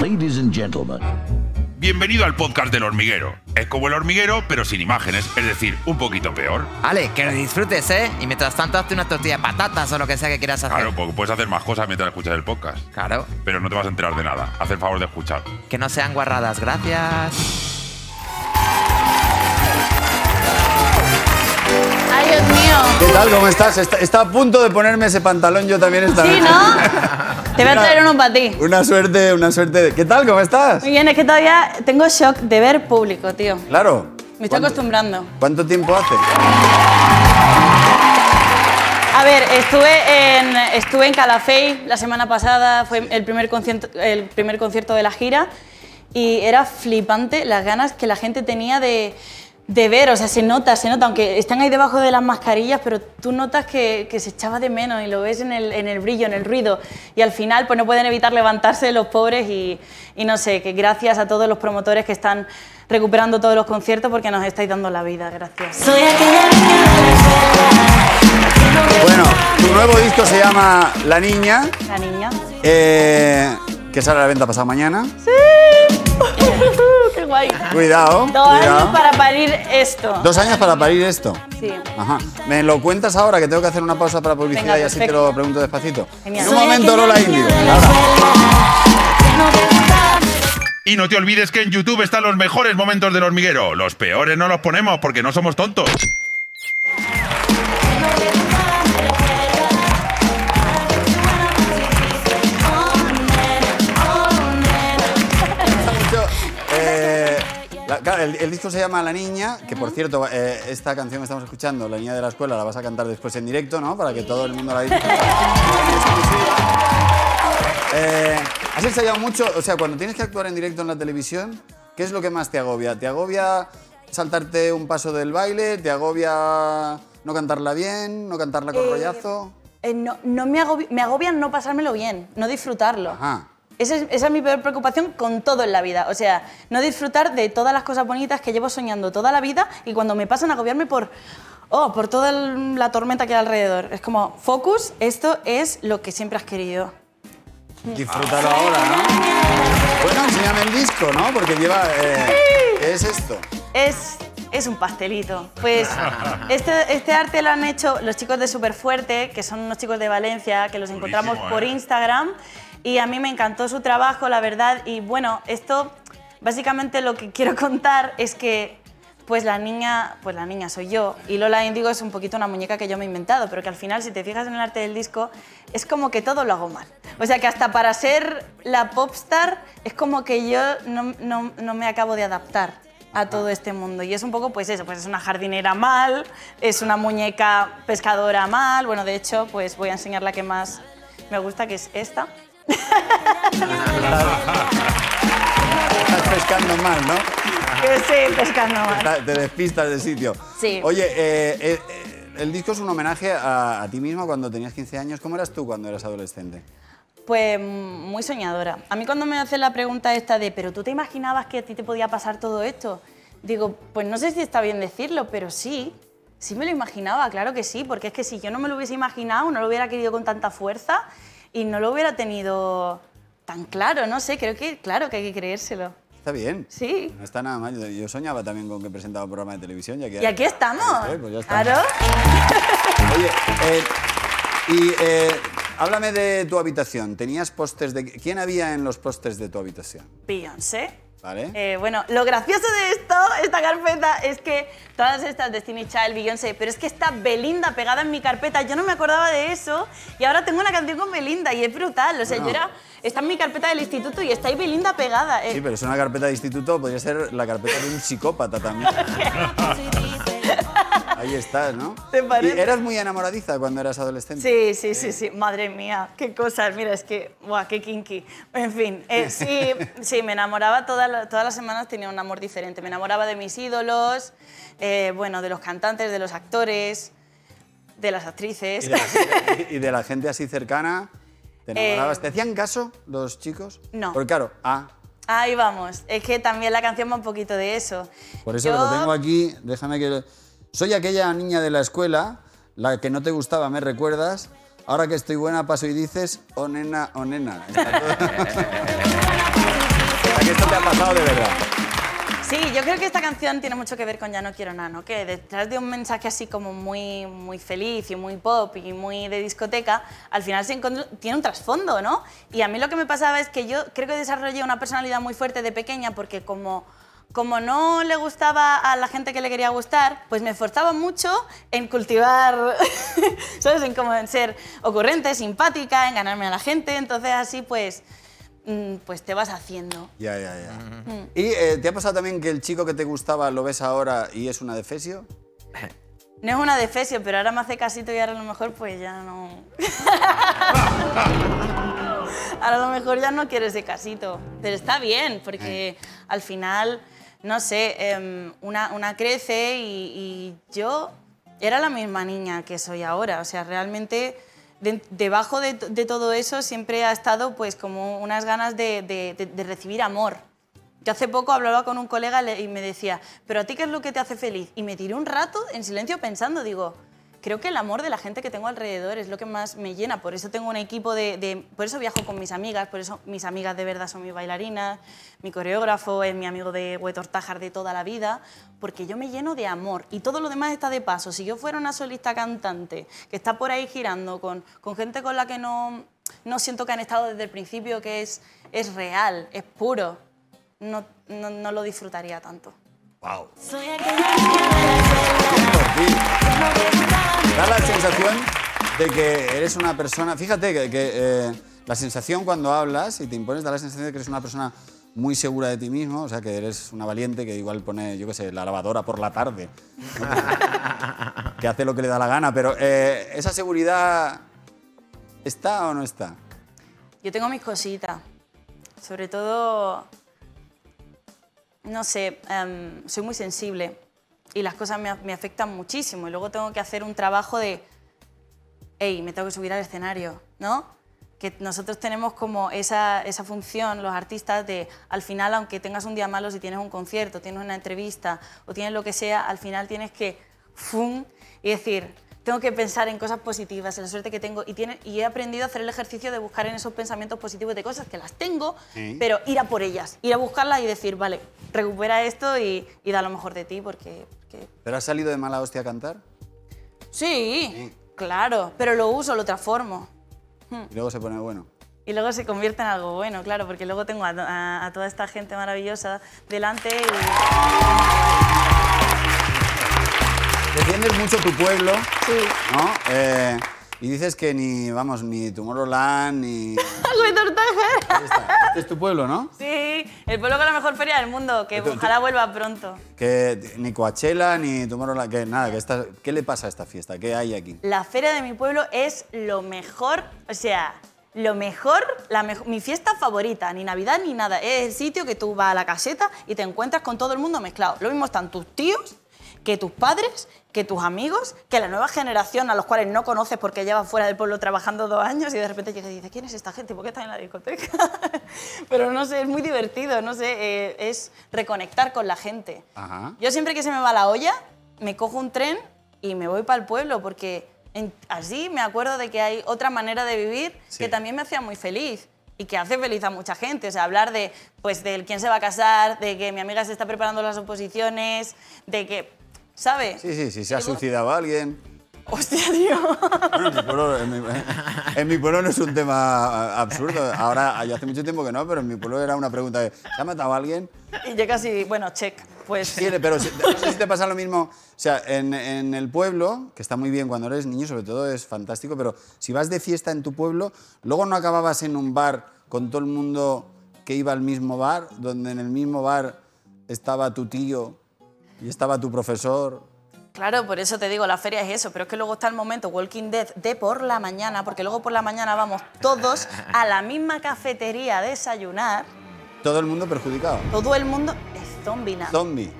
Ladies and gentlemen. Bienvenido al podcast del hormiguero. Es como el hormiguero, pero sin imágenes, es decir, un poquito peor. Ale, que lo disfrutes, ¿eh? Y mientras tanto, hazte una tortilla de patatas o lo que sea que quieras hacer. Claro, porque puedes hacer más cosas mientras escuchas el podcast. Claro. Pero no te vas a enterar de nada. Haz el favor de escuchar. Que no sean guarradas, gracias. Ay, Dios mío. ¿Qué tal? ¿Cómo estás? Está, está a punto de ponerme ese pantalón yo también esta Sí. ¿no? Te voy a traer uno para ti. Una suerte, una suerte. de- ¿Qué tal? ¿Cómo estás? Muy bien, es que todavía tengo shock de ver público, tío. Claro. Me estoy ¿Cuánto- acostumbrando. ¿Cuánto tiempo hace? A ver, estuve en, estuve en Calafell la semana pasada, fue el primer, concierto, el primer concierto de la gira y era flipante las ganas que la gente tenía de, de ver, o sea, se nota, se nota, aunque están ahí debajo de las mascarillas, pero tú notas que, que se echaba de menos y lo ves en el, en el brillo, en el ruido y al final pues no pueden evitar levantarse los pobres y, y no sé, que gracias a todos los promotores que están recuperando todos los conciertos porque nos estáis dando la vida, gracias. Bueno, tu nuevo disco se llama La Niña, La niña. eh, que sale a la venta pasado mañana. ¡Qué guay! Cuidado, Dos cuidado. años para parir esto. Dos años para parir esto. Sí. Ajá. ¿Me lo cuentas ahora que tengo que hacer una pausa para publicidad Venga, y así te lo pregunto despacito? Genial. En un momento, Lola Índigo. Y no te olvides que en YouTube están los mejores momentos del hormiguero. Los peores no los ponemos porque no somos tontos. Claro, el, el disco se llama La Niña, que por cierto, eh, esta canción que estamos escuchando, La Niña de la Escuela, la vas a cantar después en directo, ¿no? Para que todo el mundo la disfrute. Eh, ¿Has ensayado mucho? O sea, cuando tienes que actuar en directo en la televisión, ¿qué es lo que más te agobia? ¿Te agobia saltarte un paso del baile? ¿Te agobia no cantarla bien? ¿No cantarla con Eh, rollazo? Eh, no, no me, agobia, me agobia no pasármelo bien, no disfrutarlo. Ajá. Esa es, esa es mi peor preocupación con todo en la vida. O sea, no disfrutar de todas las cosas bonitas que llevo soñando toda la vida y cuando me pasan a agobiarme por, oh, por toda el- la tormenta que hay alrededor. Es como, focus, esto es lo que siempre has querido. Disfrútalo ahora, ¿no? Bueno, enséñame el disco, ¿no? Porque lleva... eh, ¿Qué es esto? Es, es un pastelito. Pues este, este arte lo han hecho los chicos de Superfuerte, que son unos chicos de Valencia, que los encontramos por ¿eh? Instagram. Y a mí me encantó su trabajo, la verdad. Y bueno, esto, básicamente lo que quiero contar es que pues la niña, pues la niña soy yo y Lola Índigo es un poquito una muñeca que yo me he inventado, pero que al final si te fijas en el arte del disco es como que todo lo hago mal. O sea que hasta para ser la popstar es como que yo no, no- no me acabo de adaptar a todo este mundo y es un poco pues eso, pues es una jardinera mal, es una muñeca pescadora mal, bueno de hecho pues voy a enseñar la que más me gusta que es esta. Estás pescando mal, ¿no? Que sí, pescando mal. Te despistas del sitio. Sí. Oye, eh, eh, eh, el disco es un homenaje a, a ti misma cuando tenías 15 años. ¿Cómo eras tú cuando eras adolescente? Pues mm, muy soñadora. A mí cuando me hacen la pregunta esta de, ¿pero tú te imaginabas que a ti te podía pasar todo esto? Digo, pues no sé si está bien decirlo, pero sí. Sí me lo imaginaba, claro que sí, porque es que si yo no me lo hubiese imaginado, no lo hubiera querido con tanta fuerza y no lo hubiera tenido tan claro, no sé, creo que claro que hay que creérselo. Está bien. Sí. No está nada mal. Yo, soñaba también con que presentaba un programa de televisión. Ya que Y aquí estamos. estoy, pues ya. Claro. Oye, eh, y eh, háblame de tu habitación. ¿Tenías pósters de... ¿Quién había en los pósters de tu habitación? Beyoncé. ¿Vale? Eh, bueno, lo gracioso de esto, esta carpeta, es que todas estas Destiny Child, Beyoncé, pero es que está Belinda pegada en mi carpeta. Yo no me acordaba de eso y ahora tengo una canción con Belinda y es brutal. O sea, yo Bueno. era, está en mi carpeta del instituto y está ahí Belinda pegada. eh. Sí, pero es una carpeta de instituto, podría ser la carpeta de un psicópata también. Ahí estás, ¿no? ¿Te parece? ¿Y eras muy enamoradiza cuando eras adolescente? Sí, sí, sí, sí. Madre mía, qué cosas. Mira, es que, guau, qué kinky. En fin, eh, sí, sí, me enamoraba toda la- todas las semanas, tenía un amor diferente. Me enamoraba de mis ídolos, eh, bueno, de los cantantes, de los actores, de las actrices. ¿Y de, la gente, y de la gente así cercana? ¿Te enamorabas? Eh, ¿Te hacían caso los chicos? no. Porque claro, ah, Ahí vamos. Es que también la canción va un poquito de eso. por eso Yo- lo tengo aquí, déjame que... Soy aquella niña de la escuela, la que no te gustaba, ¿me recuerdas? Ahora que estoy buena paso y dices, oh nena, oh nena. Está todo- gustado de verdad. Sí, yo creo que esta canción tiene mucho que ver con Ya no quiero nada, ¿no? Que detrás de un mensaje así como muy, muy feliz y muy pop y muy de discoteca, al final se encontró- tiene un trasfondo, ¿no? Y a mí lo que me pasaba es que yo creo que desarrollé una personalidad muy fuerte de pequeña porque como, como no le gustaba a la gente que le quería gustar, pues me esforzaba mucho en cultivar, ¿sabes? En como en ser ocurrente, simpática, en ganarme a la gente, entonces así pues, mm, pues te vas haciendo. Ya, ya, ya. ¿Y eh, te ha pasado también que el chico que te gustaba lo ves ahora y es una defesio? No es una defesio, pero ahora me hace casito y ahora a lo mejor pues ya no... ahora a lo mejor ya no quiero ese casito. Pero está bien, porque al final, no sé, em, una, una crece y, yo era la misma niña que soy ahora. O sea, realmente de- debajo de, todo eso siempre ha estado pues como unas ganas de, de- recibir amor. Yo hace poco hablaba con un colega le- y me decía, ¿pero a ti qué es lo que te hace feliz? Y me tiré un rato en silencio pensando, digo, creo que el amor de la gente que tengo alrededor es lo que más me llena. Por eso tengo un equipo de, de- Por eso viajo con mis amigas, por eso mis amigas de verdad son mis bailarinas, mi coreógrafo es mi amigo de Huetortájar de toda la vida, porque yo me lleno de amor y todo lo demás está de paso. Si yo fuera una solista cantante que está por ahí girando con, con gente con la que no, no siento que han estado desde el principio, que es, es real, es puro, no, no, no lo disfrutaría tanto. ¡Wow! Soy. Da la sensación de que eres una persona. Fíjate que, que, eh, la sensación cuando hablas y te impones da la sensación de que eres una persona muy segura de ti mismo, o sea, que eres una valiente que igual pone, yo qué sé, la lavadora por la tarde, ¿no? que hace lo que le da la gana, pero eh, esa seguridad está o no está. Yo tengo mis cositas. Sobre todo, no sé, em, soy muy sensible y las cosas me, me afectan muchísimo. Y luego tengo que hacer un trabajo de, hey, me tengo que subir al escenario, ¿no? Que nosotros tenemos como esa, esa función, los artistas, de al final, aunque tengas un día malo, si tienes un concierto, tienes una entrevista o tienes lo que sea, al final tienes que, ¡fum! y decir, tengo que pensar en cosas positivas, en la suerte que tengo. Y, tiene, y he aprendido a hacer el ejercicio de buscar en esos pensamientos positivos de cosas que las tengo, Sí. pero ir a por ellas, ir a buscarlas y decir, vale, recupera esto y, y da lo mejor de ti, porque... porque ¿Pero has salido de mala hostia a cantar? sí, claro, pero lo uso, lo transformo. Y luego se pone bueno. Y luego se convierte en algo bueno, claro, porque luego tengo a, a- a toda esta gente maravillosa delante y... Defiendes mucho tu pueblo, Sí. ¿no? Eh, y dices que ni, vamos, ni Tomorrowland, ni... Ahí está. Este es tu pueblo, ¿no? Sí, el pueblo con la mejor feria del mundo, que ojalá vuelva pronto. Que ni Coachella, ni Tomorrowland, que nada, que esta, ¿qué le pasa a esta fiesta? ¿Qué hay aquí? La feria de mi pueblo es lo mejor, o sea, lo mejor, la mejo- mi fiesta favorita, ni Navidad ni nada. Es el sitio que tú vas a la caseta y te encuentras con todo el mundo mezclado. Lo mismo están tus tíos, que tus padres, que tus amigos, que la nueva generación a los cuales no conoces porque llevas fuera del pueblo trabajando dos años y de repente llegas y dices, ¿quién es esta gente? ¿Por qué está en la discoteca? Pero no sé, es muy divertido, no sé, eh, es reconectar con la gente. Ajá. Yo siempre que se me va la olla, me cojo un tren y me voy para el pueblo porque en- así me acuerdo de que hay otra manera de vivir Sí. que también me hacía muy feliz y que hace feliz a mucha gente. O sea, hablar de, pues, del quién se va a casar, de que mi amiga se está preparando las oposiciones, de que, ¿sabbe? Sí, sí, sí, se ha suicidado alguien. Hostia, tío. Bueno, en, mi pueblo, en, mi, en mi pueblo no es un tema absurdo. Ahora, yo hace mucho tiempo que no, pero en mi pueblo era una pregunta de, ¿se ha matado alguien? y yo casi, bueno, check. Pues Sí, pero no sé si te pasa lo mismo. O sea, en, en el pueblo, que está muy bien cuando eres niño, sobre todo es fantástico, pero si vas de fiesta en tu pueblo, luego no acababas en un bar con todo el mundo que iba al mismo bar, donde en el mismo bar estaba tu tío y estaba tu profesor. Claro, por eso te digo, la feria es eso, pero es que luego está el momento Walking Dead de por la mañana, porque luego por la mañana vamos todos a la misma cafetería a desayunar, Todo el mundo perjudicado. todo el mundo es zombie nada. Zombie.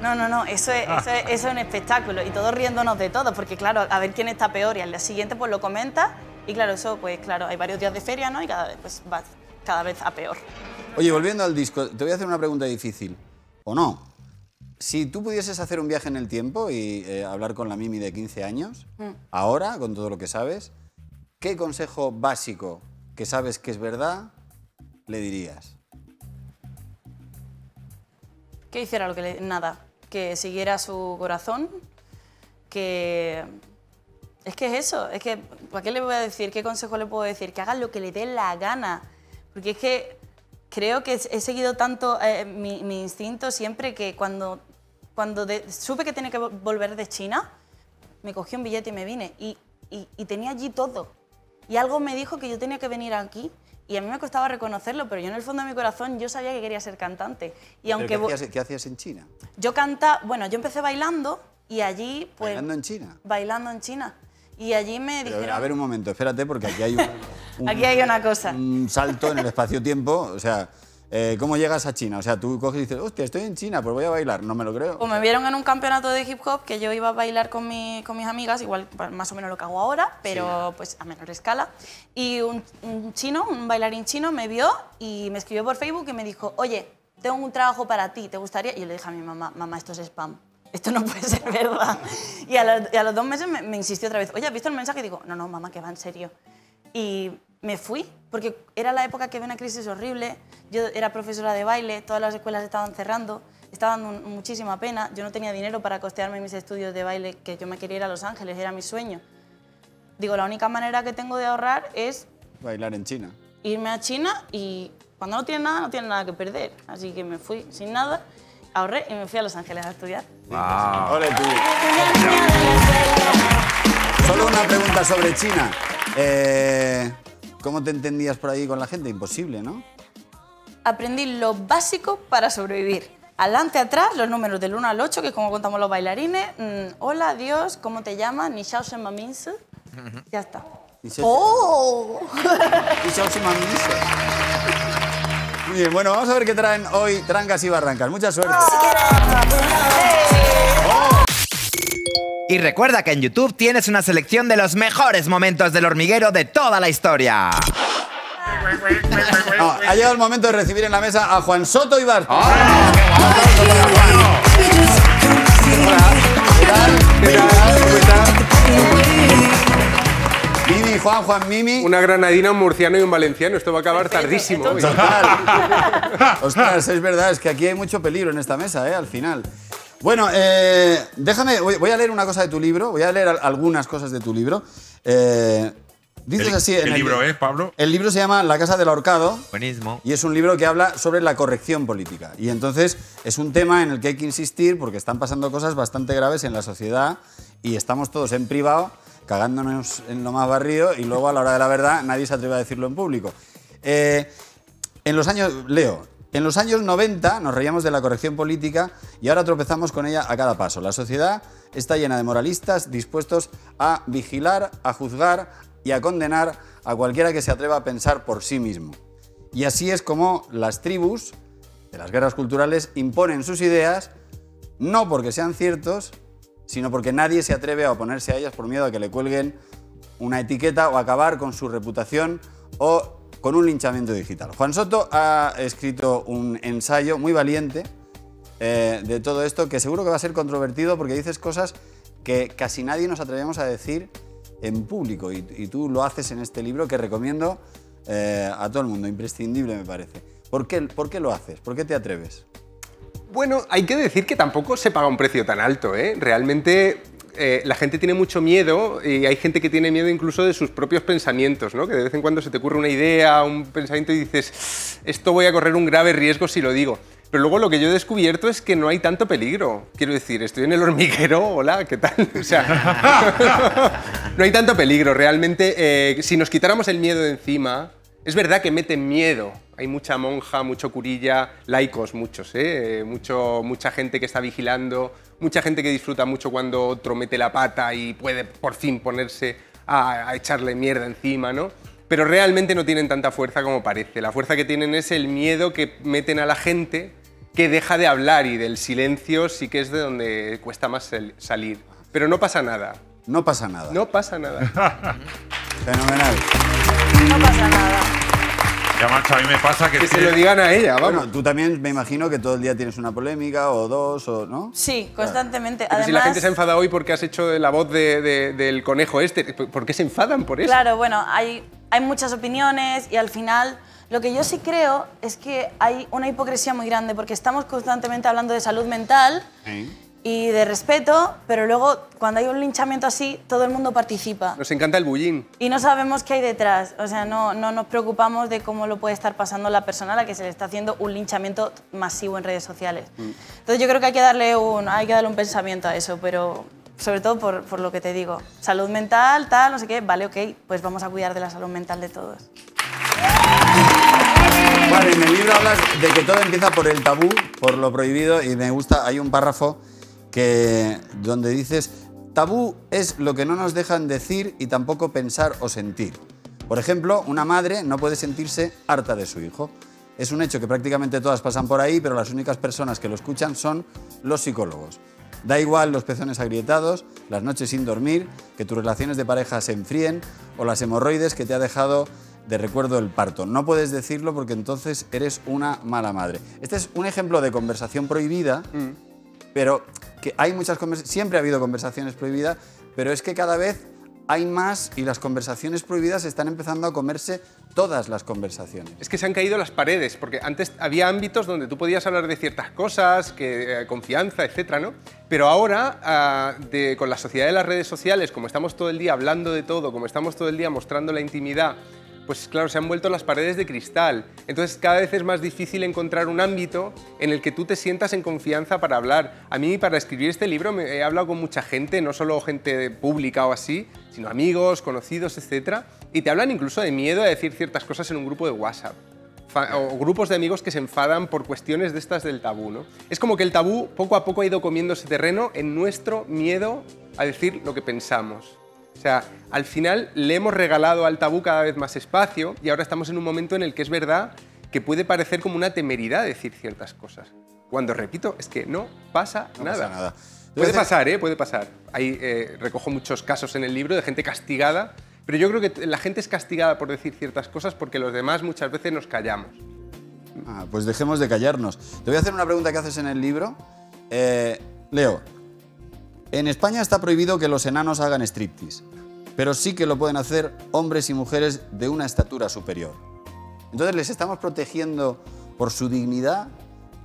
No, no, no, eso es, eso, es, eso es un espectáculo y todos riéndonos de todo, porque claro, a ver quién está peor y al día siguiente pues lo comenta y claro, eso pues claro, hay varios días de feria, ¿no? Y cada vez pues va cada vez a peor. Oye, volviendo al disco, te voy a hacer una pregunta difícil. ¿O no? Si tú pudieses hacer un viaje en el tiempo y eh, hablar con la Mimi de 15 años, ahora, con todo lo que sabes, ¿qué consejo básico que sabes que es verdad le dirías? que hiciera lo que le... Nada, que siguiera su corazón, que... Es que es eso, es que, ¿para qué le voy a decir? ¿Qué consejo le puedo decir? Que haga lo que le dé la gana. Porque es que creo que he seguido tanto eh, mi, mi instinto siempre que cuando, cuando de- supe que tenía que vol- volver de China, me cogí un billete y me vine. Y, y- y tenía allí todo. Y algo me dijo que yo tenía que venir aquí. Y a mí me costaba reconocerlo, pero yo en el fondo de mi corazón yo sabía que quería ser cantante. Y ¿Pero aunque ¿Qué hacías, qué hacías en China? yo canta, bueno, yo empecé bailando y allí pues ¿Bailando en China? bailando en China. Y allí me Pero, dijeron, a ver un momento, espérate, porque aquí hay un, un- aquí hay una cosa. un salto en el espacio-tiempo. O sea, eh, ¿cómo llegas a China? O sea, tú coges y dices, hostia, estoy en China, pues voy a bailar. No me lo creo. Pues me vieron en un campeonato de hip hop que yo iba a bailar con, mi- con mis amigas, igual más o menos lo que hago ahora, pero pues a menor escala. Y un, un chino, un bailarín chino, me vio y me escribió por Facebook y me dijo, oye, tengo un trabajo para ti, ¿te gustaría? Y yo le dije a mi mamá, mamá, esto es spam. Esto no puede ser verdad. Y a los, y a los dos meses me, me insistió otra vez, oye, ¿has visto el mensaje? Y digo, no, no, mamá, que va en serio. Y me fui, porque era la época que había una crisis horrible. Yo era profesora de baile, todas las escuelas estaban cerrando, estaba dando muchísima pena. Yo no tenía dinero para costearme mis estudios de baile, que yo me quería ir a Los Ángeles, era mi sueño. Digo, la única manera que tengo de ahorrar es Bailar en China. irme a China y cuando no tienes nada, no tienes nada que perder. Así que me fui sin nada, ahorré y me fui a Los Ángeles a estudiar. Ole tú. Solo una pregunta sobre China. Eh, ¿Cómo te entendías por ahí con la gente? Imposible, ¿no? aprendí lo básico para sobrevivir. Adelante, atrás, los números del 1 al 8, que es como contamos los bailarines. Mm, hola, adiós, ¿cómo te llamas? Ni Xiao Shen Ma Min Si. Ya está. ¡Oh! Muy bien, bueno, vamos a ver qué traen hoy Trancas y Barrancas. Mucha suerte. Y recuerda que en YouTube tienes una selección de los mejores momentos del hormiguero de toda la historia. No, ha llegado el momento de recibir en la mesa a Juan Soto y Bar. ¡Ah! ¿Qué tal? ¿Qué tal? ¿Cómo estás? Mimi, Juan, Juan, Mimi. Una granadina, un murciano y un valenciano. Esto va a acabar tardísimo. Total. Ostras, es verdad, es que aquí hay mucho peligro en esta mesa, ¿eh? Al final. Bueno, eh, déjame, voy, voy a leer una cosa de tu libro, voy a leer al- algunas cosas de tu libro. Eh, dices El- así. en el libro es, Pablo? El libro se llama La Casa del Ahorcado. Buenísimo. Y es un libro que habla sobre la corrección política. Y entonces es un tema en el que hay que insistir porque están pasando cosas bastante graves en la sociedad y estamos todos en privado cagándonos en lo más barrido y luego a la hora de la verdad nadie se atreve a decirlo en público. Eh, en los años, Leo, en los años 90 nos reíamos de la corrección política y ahora tropezamos con ella a cada paso. La sociedad está llena de moralistas dispuestos a vigilar, a juzgar y a condenar a cualquiera que se atreva a pensar por sí mismo. Y así es como las tribus de las guerras culturales imponen sus ideas, no porque sean ciertos, sino porque nadie se atreve a oponerse a ellas por miedo a que le cuelguen una etiqueta o acabar con su reputación o con un linchamiento digital. Juan Soto ha escrito un ensayo muy valiente eh, de todo esto que seguro que va a ser controvertido porque dices cosas que casi nadie nos atrevemos a decir en público y, tú lo haces en este libro que recomiendo eh, a todo el mundo, imprescindible me parece. ¿Por qué, ¿Por qué lo haces? ¿Por qué te atreves? Bueno, hay que decir que tampoco se paga un precio tan alto, ¿eh? Realmente eh, la gente tiene mucho miedo y hay gente que tiene miedo incluso de sus propios pensamientos, ¿no? Que de vez en cuando se te ocurre una idea, un pensamiento y dices, esto voy a correr un grave riesgo si lo digo. Pero luego lo que yo he descubierto es que no hay tanto peligro. Quiero decir, estoy en el hormiguero, hola, ¿qué tal? O sea, no hay tanto peligro. Realmente, eh, si nos quitáramos el miedo de encima, es verdad que meten miedo. Hay mucha monja, mucho curilla, laicos muchos, ¿eh? Eh, Mucho, mucha gente que está vigilando, mucha gente que disfruta mucho cuando otro mete la pata y puede por fin ponerse a, a echarle mierda encima, ¿no? Pero realmente no tienen tanta fuerza como parece. La fuerza que tienen es el miedo que meten a la gente que deja de hablar y del silencio sí que es de donde cuesta más sal- salir. Pero no pasa nada. No pasa nada. No pasa nada. Fenomenal. No pasa nada. Ya, macho, a mí me pasa que... Que se lo digan a ella, vamos. Bueno, tú también me imagino que todo el día tienes una polémica o dos, o, ¿no? Sí, constantemente. Pero Además, si la gente se ha enfadado hoy porque has hecho la voz de- de- del conejo este, ¿por qué se enfadan por eso? Claro, bueno, hay, hay muchas opiniones y al final Lo que yo sí creo es que hay una hipocresía muy grande porque estamos constantemente hablando de salud mental y de respeto, pero luego cuando hay un linchamiento así, todo el mundo participa. Nos encanta el bullín. Y no sabemos qué hay detrás. O sea, no, no nos preocupamos de cómo lo puede estar pasando la persona a la que se le está haciendo un linchamiento masivo en redes sociales. Entonces yo creo que hay que darle un, hay que darle un pensamiento a eso, pero sobre todo por, por lo que te digo. Salud mental, tal, no sé qué, vale, ok, pues vamos a cuidar de la salud mental de todos. Vale, en el libro hablas de que todo empieza por el tabú, por lo prohibido, y me gusta, hay un párrafo que, donde dices, tabú es lo que no nos dejan decir y tampoco pensar o sentir. Por ejemplo, una madre no puede sentirse harta de su hijo. Es un hecho que prácticamente todas pasan por ahí, pero las únicas personas que lo escuchan son los psicólogos. Da igual los pezones agrietados, las noches sin dormir, que tus relaciones de pareja se enfríen o las hemorroides que te ha dejado de recuerdo el parto. No puedes decirlo porque entonces eres una mala madre. Este es un ejemplo de conversación prohibida, pero que hay muchas siempre ha habido conversaciones prohibidas, pero es que cada vez hay más y las conversaciones prohibidas están empezando a comerse todas las conversaciones. Es que se han caído las paredes, porque antes había ámbitos donde tú podías hablar de ciertas cosas, que, eh, confianza, etcétera, ¿no? Pero ahora, ah, con la sociedad de las redes sociales, como estamos todo el día hablando de todo, como estamos todo el día mostrando la intimidad, pues claro, se han vuelto las paredes de cristal. Entonces cada vez es más difícil encontrar un ámbito en el que tú te sientas en confianza para hablar. A mí, para escribir este libro, me he hablado con mucha gente, no solo gente pública o así, sino amigos, conocidos, etcétera, y te hablan incluso de miedo a decir ciertas cosas en un grupo de WhatsApp. O grupos de amigos que se enfadan por cuestiones de estas del tabú. Es como que el tabú poco a poco ha ido comiéndose terreno en nuestro miedo a decir lo que pensamos. O sea, al final le hemos regalado al tabú cada vez más espacio y ahora estamos en un momento en el que es verdad que puede parecer como una temeridad decir ciertas cosas. Cuando repito, es que no pasa No nada. pasa nada. Puede pasar, ¿eh? Puede pasar. Ahí eh, recojo muchos casos en el libro de gente castigada, pero yo creo que la gente es castigada por decir ciertas cosas porque los demás muchas veces nos callamos. Ah, pues dejemos de callarnos. Te voy a hacer una pregunta que haces en el libro. Eh, Leo, en España está prohibido que los enanos hagan striptease, pero sí que lo pueden hacer hombres y mujeres de una estatura superior. Entonces, ¿les estamos protegiendo por su dignidad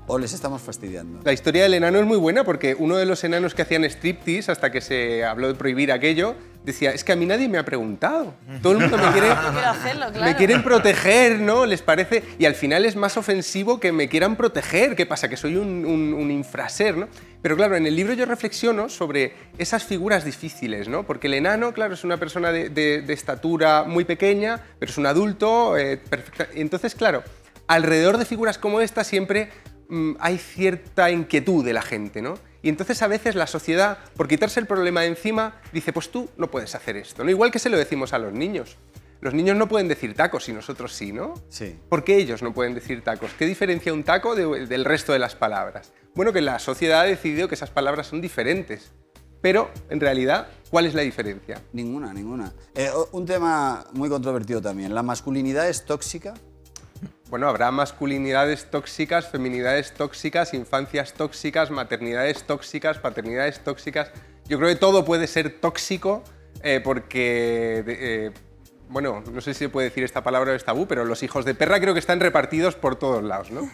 o les estamos fastidiando? La historia del enano es muy buena porque uno de los enanos que hacían striptease, hasta que se habló de prohibir aquello, decía, es que a mí nadie me ha preguntado. Todo el mundo me quiere... Hacerlo, claro. Me quieren proteger, ¿no? Les parece. Y al final es más ofensivo que me quieran proteger. ¿Qué pasa? Que soy un, un, un infraser, ¿no? Pero claro, en el libro yo reflexiono sobre esas figuras difíciles, ¿no? Porque el enano, claro, es una persona de, de- de estatura muy pequeña, pero es un adulto, eh, perfecta. Entonces, claro, alrededor de figuras como esta siempre mm, hay cierta inquietud de la gente, ¿no? Y entonces a veces la sociedad, por quitarse el problema de encima, dice, pues tú no puedes hacer esto, ¿no? Igual que se lo decimos a los niños. Los niños no pueden decir tacos y nosotros sí, ¿no? Sí. ¿Por qué ellos no pueden decir tacos? ¿Qué diferencia un taco de- del resto de las palabras? Bueno, que la sociedad ha decidido que esas palabras son diferentes. Pero, en realidad, ¿cuál es la diferencia? Ninguna, ninguna. Eh, un tema muy controvertido también. ¿La masculinidad es tóxica? Bueno, habrá masculinidades tóxicas, feminidades tóxicas, infancias tóxicas, maternidades tóxicas, paternidades tóxicas. Yo creo que todo puede ser tóxico eh, porque, eh, bueno, no sé si se puede decir esta palabra o es tabú, pero los hijos de perra creo que están repartidos por todos lados, ¿no?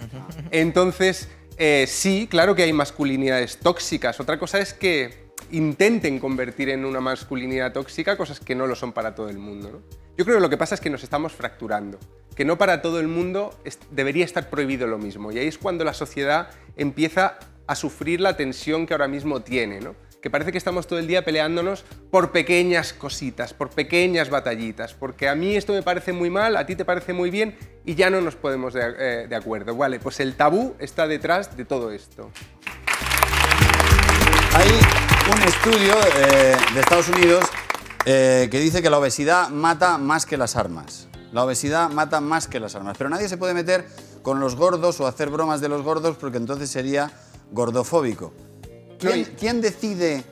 Entonces, eh, sí, claro que hay masculinidades tóxicas. Otra cosa es que intenten convertir en una masculinidad tóxica cosas que no lo son para todo el mundo. Yo creo que lo que pasa es que nos estamos fracturando, que no para todo el mundo debería estar prohibido lo mismo. Y ahí es cuando la sociedad empieza a sufrir la tensión que ahora mismo tiene, que parece que estamos todo el día peleándonos por pequeñas cositas, por pequeñas batallitas, porque a mí esto me parece muy mal, a ti te parece muy bien y ya no nos podemos de, eh, acuerdo. Vale, pues el tabú está detrás de todo esto. Hay un estudio eh, de Estados Unidos eh, que dice que la obesidad mata más que las armas. La obesidad mata más que las armas. Pero nadie se puede meter con los gordos o hacer bromas de los gordos porque entonces sería gordofóbico. ¿Quién, decide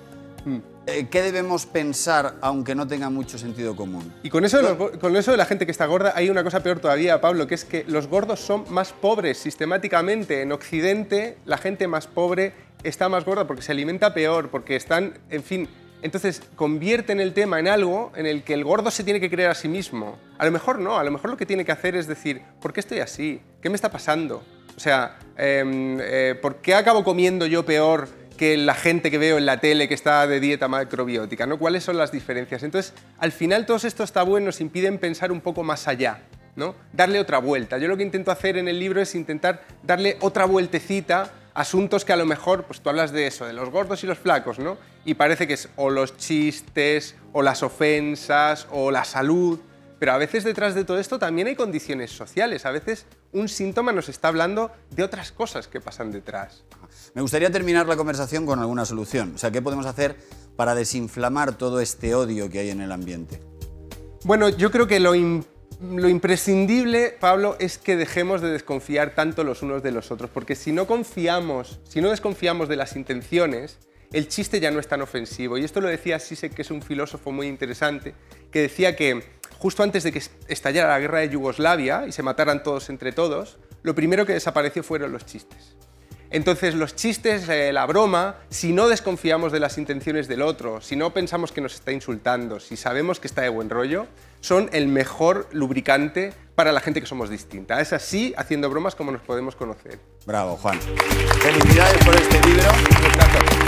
eh, qué debemos pensar aunque no tenga mucho sentido común? Y con eso, de los go- con eso de la gente que está gorda, hay una cosa peor todavía, Pablo, que es que los gordos son más pobres sistemáticamente. En Occidente, la gente más pobre está más gorda porque se alimenta peor, porque están, en fin, Entonces convierten el tema en algo en el que el gordo se tiene que creer a sí mismo. A lo mejor no, a lo mejor lo que tiene que hacer es decir, ¿por qué estoy así? ¿Qué me está pasando? O sea, em, eh, ¿por qué acabo comiendo yo peor que la gente que veo en la tele que está de dieta macrobiótica? ¿no? ¿Cuáles son las diferencias? Entonces, al final todos estos tabúes nos impiden pensar un poco más allá. ¿no? Darle otra vuelta. Yo lo que intento hacer en el libro es intentar darle otra vueltecita asuntos que a lo mejor, pues tú hablas de eso, de los gordos y los flacos, ¿no? Y parece que es o los chistes, o las ofensas, o la salud. Pero a veces detrás de todo esto también hay condiciones sociales. A veces un síntoma nos está hablando de otras cosas que pasan detrás. Me gustaría terminar la conversación con alguna solución. O sea, ¿qué podemos hacer para desinflamar todo este odio que hay en el ambiente? Bueno, yo creo que lo, im- lo imprescindible, Pablo, es que dejemos de desconfiar tanto los unos de los otros, porque si no confiamos, si no desconfiamos de las intenciones, el chiste ya no es tan ofensivo. Y esto lo decía Sisek, que es un filósofo muy interesante, que decía que justo antes de que estallara la guerra de Yugoslavia y se mataran todos entre todos, lo primero que desapareció fueron los chistes. Entonces los chistes, eh, la broma, si no desconfiamos de las intenciones del otro, si no pensamos que nos está insultando, si sabemos que está de buen rollo, son el mejor lubricante para la gente que somos distinta. Es así, haciendo bromas, como nos podemos conocer. Bravo, Juan. Felicidades por este libro.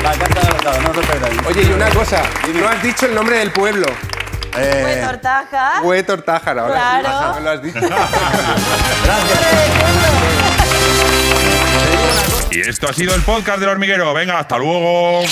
Adelantado, no os lo perdáis. Oye, y una cosa, no has dicho el nombre del pueblo. Eh, tortaja. Hue Tortájara, ahora sí, Claro. me lo has dicho. Y esto ha sido el podcast del hormiguero. Venga, hasta luego.